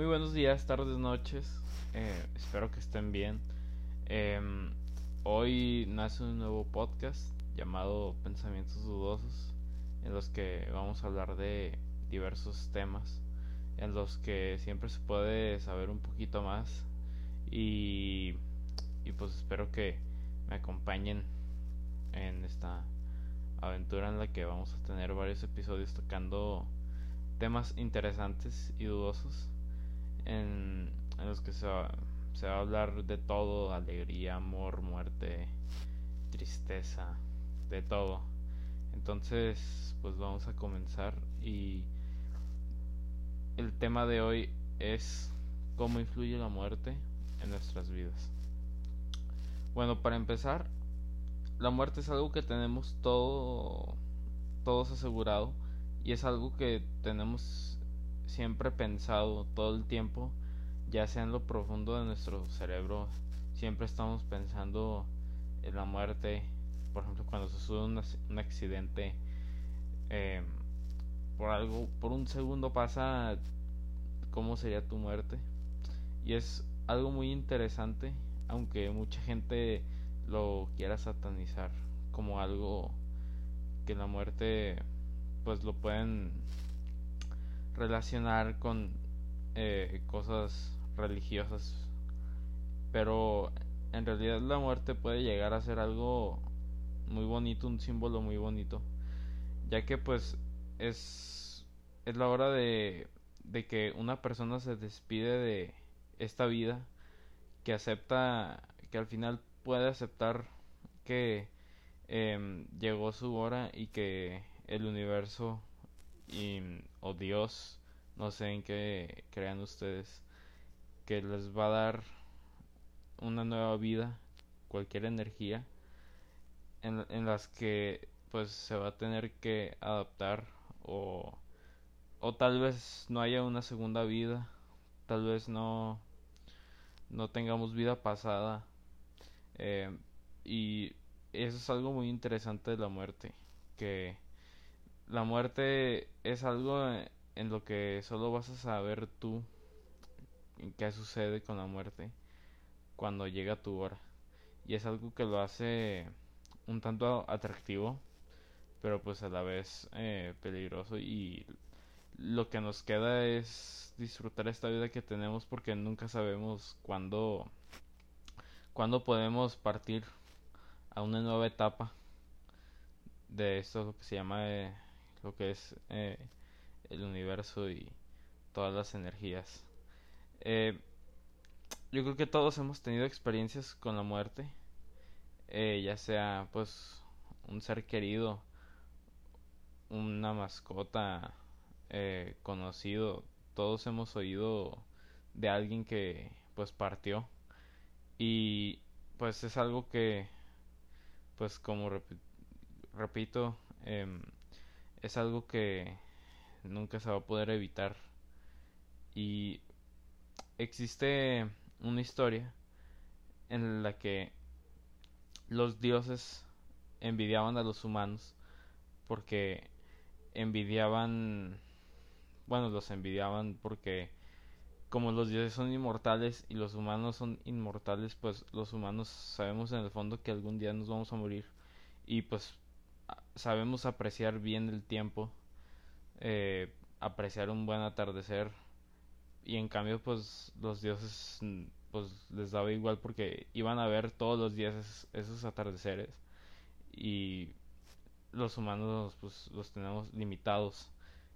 Muy buenos días, tardes, noches. Eh, espero que estén bien. Em, hoy nace un nuevo podcast llamado Pensamientos Dudosos, en los que vamos a hablar de diversos temas, en los que siempre se puede saber un poquito más. Y, y pues espero que me acompañen en esta aventura en la que vamos a tener varios episodios tocando temas interesantes y dudosos en, los que se va, se va a hablar de todo, alegría, amor, muerte, tristeza, de todo. Entonces, pues vamos a comenzar y el tema de hoy es cómo influye la muerte en nuestras vidas. Bueno, para empezar, la muerte es algo que tenemos todo todos asegurado y es algo que tenemos siempre pensado todo el tiempo, ya sea en lo profundo de nuestro cerebro, siempre estamos pensando en la muerte, por ejemplo, cuando se sube un, accidente, em, por algo, por un segundo pasa cómo sería tu muerte, y es algo muy interesante, aunque mucha gente lo quiera satanizar como algo que la muerte pues lo pueden relacionar con eh, cosas religiosas pero en realidad la muerte puede llegar a ser algo muy bonito un símbolo muy bonito ya que pues es es la hora de de que una persona se despide de esta vida que acepta que al final puede aceptar que em, llegó su hora y que el universo y, o Dios, no sé en qué crean ustedes, que les va a dar una nueva vida, cualquier energía, en, las que pues se va a tener que adaptar o, o tal vez no haya una segunda vida, tal vez no, no tengamos vida pasada. Eh, y eso es algo muy interesante de la muerte, que la muerte es algo en lo que solo vas a saber tú qué sucede con la muerte cuando llega tu hora. Y es algo que lo hace un tanto atractivo, pero pues a la vez eh, peligroso y lo que nos queda es disfrutar esta vida que tenemos porque nunca sabemos cuándo podemos partir a una nueva etapa de esto que se llama eh, lo que es eh, el universo y todas las energías. Eh, yo creo que todos hemos tenido experiencias con la muerte, eh, ya sea pues un ser querido, una mascota conocido, todos hemos oído de alguien que pues partió y pues es algo que pues como repito em, es algo que nunca se va a poder evitar. Y existe una historia en la que los dioses envidiaban a los humanos porque envidiaban bueno los envidiaban porque como los dioses son inmortales y los humanos son inmortales pues los humanos sabemos en el fondo que algún día nos vamos a morir y pues sabemos apreciar bien el tiempo, eh, apreciar un buen atardecer y en cambio pues los dioses pues les daba igual porque iban a ver todos los días esos atardeceres y los humanos pues los tenemos limitados.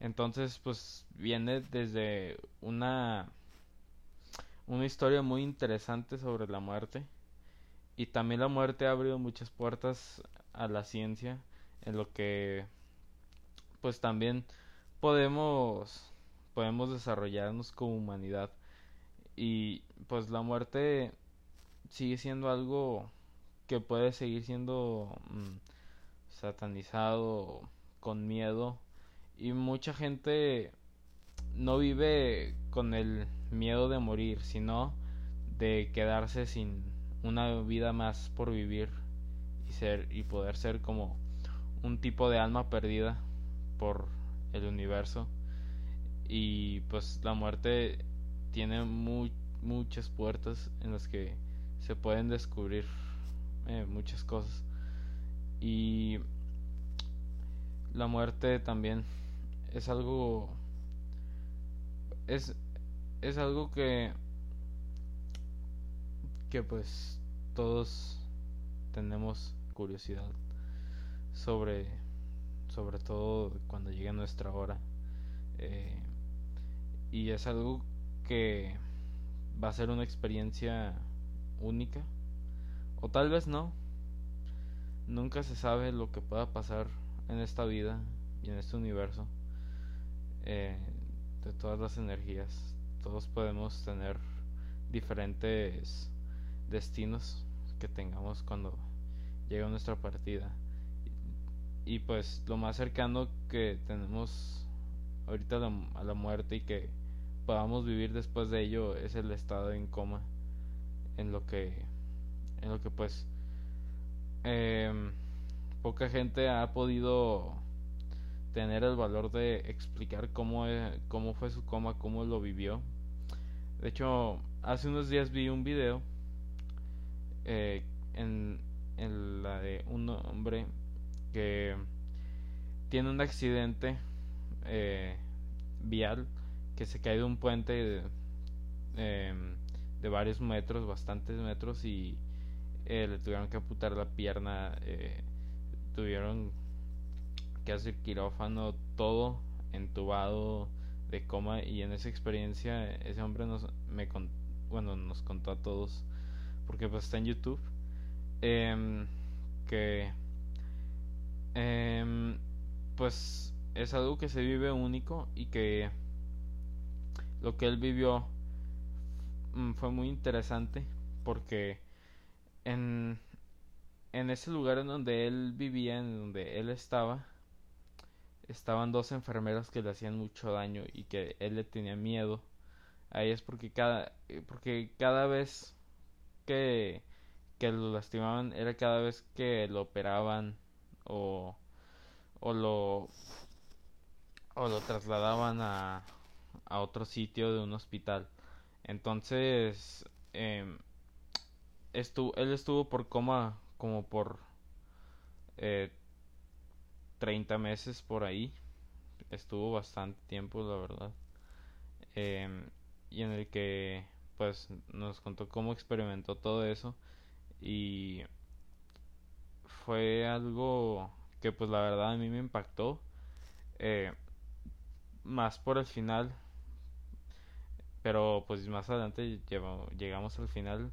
Entonces pues viene desde una una historia muy interesante sobre la muerte y también la muerte ha abrido muchas puertas a la ciencia en lo que pues también podemos podemos desarrollarnos como humanidad. Y pues la muerte sigue siendo algo que puede seguir siendo mm, satanizado con miedo. Y mucha gente no vive con el miedo de morir sino de quedarse sin una vida más por vivir y ser y poder ser como un tipo de alma perdida por el universo. Y pues la muerte tiene muchas puertas en las que se pueden descubrir eh, muchas cosas. Y la muerte también es algo es es algo que que pues todos tenemos curiosidad sobre sobre todo cuando llegue nuestra hora. Eh, y es algo que va a ser una experiencia única. O tal vez no. Nunca se sabe lo que pueda pasar en esta vida y en este universo. Eh, de todas las energías todos podemos tener diferentes destinos que tengamos cuando llega nuestra partida y, pues lo más cercano que tenemos ahorita a la, muerte y que podamos vivir después de ello es el estado en coma en lo que en lo que pues em, poca gente ha podido tener el valor de explicar cómo, e, cómo fue su coma, cómo lo vivió. De hecho, hace unos días vi un video eh, en, en la de un hombre que tiene un accidente eh, vial que se cae de un puente de, em, varios metros, bastantes metros y eh, le tuvieron que amputar la pierna, eh, tuvieron que hacer quirófano, todo entubado de coma y en esa experiencia ese hombre nos me bueno nos contó a todos porque pues está en YouTube em, que em, pues es algo que se vive único y que lo que él vivió mm, fue muy interesante porque en, en ese lugar en donde él vivía, en donde él estaba, estaban dos enfermeras que le hacían mucho daño y que él le tenía miedo. A ellas porque cada, porque cada vez que, que lo lastimaban era cada vez que lo operaban o, o lo o lo trasladaban a, a otro sitio de un hospital entonces eh, estuvo, él estuvo por coma como por eh, 30 meses por ahí. Estuvo bastante tiempo, la verdad. Em, y en el que pues nos contó cómo experimentó todo eso y fue algo que pues la verdad a mí me impactó eh, más por el final pero pues más adelante llegamos al final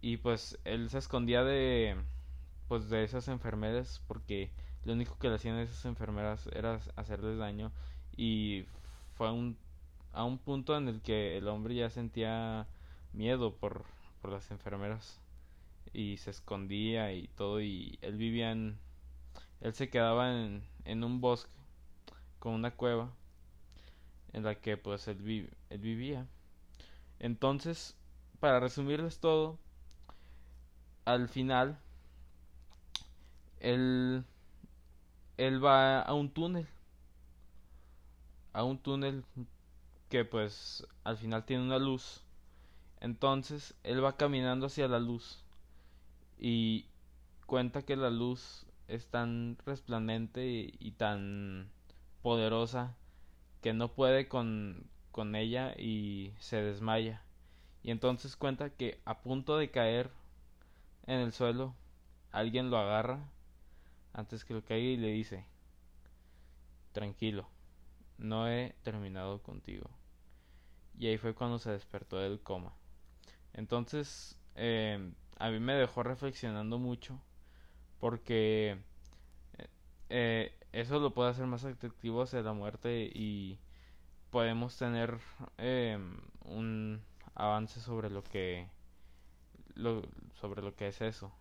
y pues él se escondía de pues de esas enfermeras porque lo único que le hacían a esas enfermeras era hacerles daño y fue un, a un punto en el que el hombre ya sentía miedo por, por las enfermeras y se escondía y todo y él vivía en él se quedaba en, en un bosque con una cueva en la que pues él, él vivía. Entonces para resumirles todo al final él él va a un túnel a un túnel que pues al final tiene una luz. Entonces él va caminando hacia la luz y cuenta que la luz es tan resplandente y, tan poderosa que no puede con, con ella y se desmaya y entonces cuenta que a punto de caer en el suelo, alguien lo agarra antes que lo caiga y le dice, tranquilo, no he terminado contigo. Y ahí fue cuando se despertó del coma. Entonces, eh, a mí me dejó reflexionando mucho porque eh, eh, eso lo puede hacer más atractivo hacia la muerte y podemos tener un avance sobre lo que sobre lo que es eso.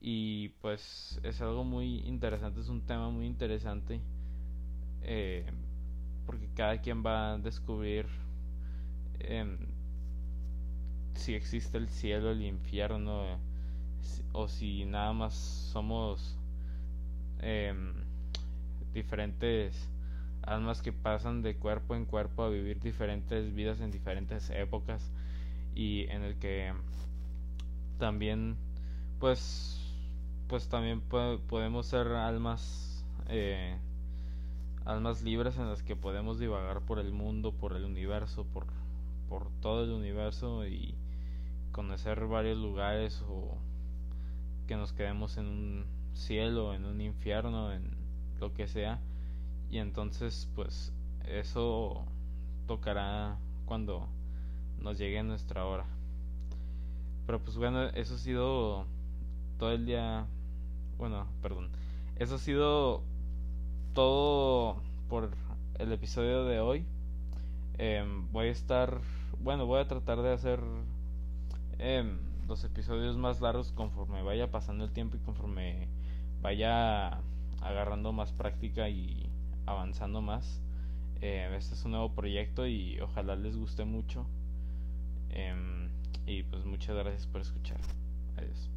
Y pues es algo muy interesante, es un tema muy interesante. Eh, porque cada quien va a descubrir em, si existe el cielo, el infierno, o si nada más somos em, diferentes almas que pasan de cuerpo en cuerpo a vivir diferentes vidas en diferentes épocas y en el que también pues pues también podemos ser almas eh, almas libres en las que podemos divagar por el mundo por el universo por por todo el universo y conocer varios lugares o que nos quedemos en un cielo en un infierno en lo que sea. Y entonces pues eso tocará cuando nos llegue nuestra hora. Pero pues bueno eso ha sido todo el día bueno perdón eso ha sido todo por el episodio de hoy. Em, voy a estar bueno voy a tratar de hacer em, los episodios más largos conforme vaya pasando el tiempo y conforme vaya agarrando más práctica y avanzando más. Eh, este es un nuevo proyecto y ojalá les guste mucho. Em, y pues muchas gracias por escuchar. Adiós.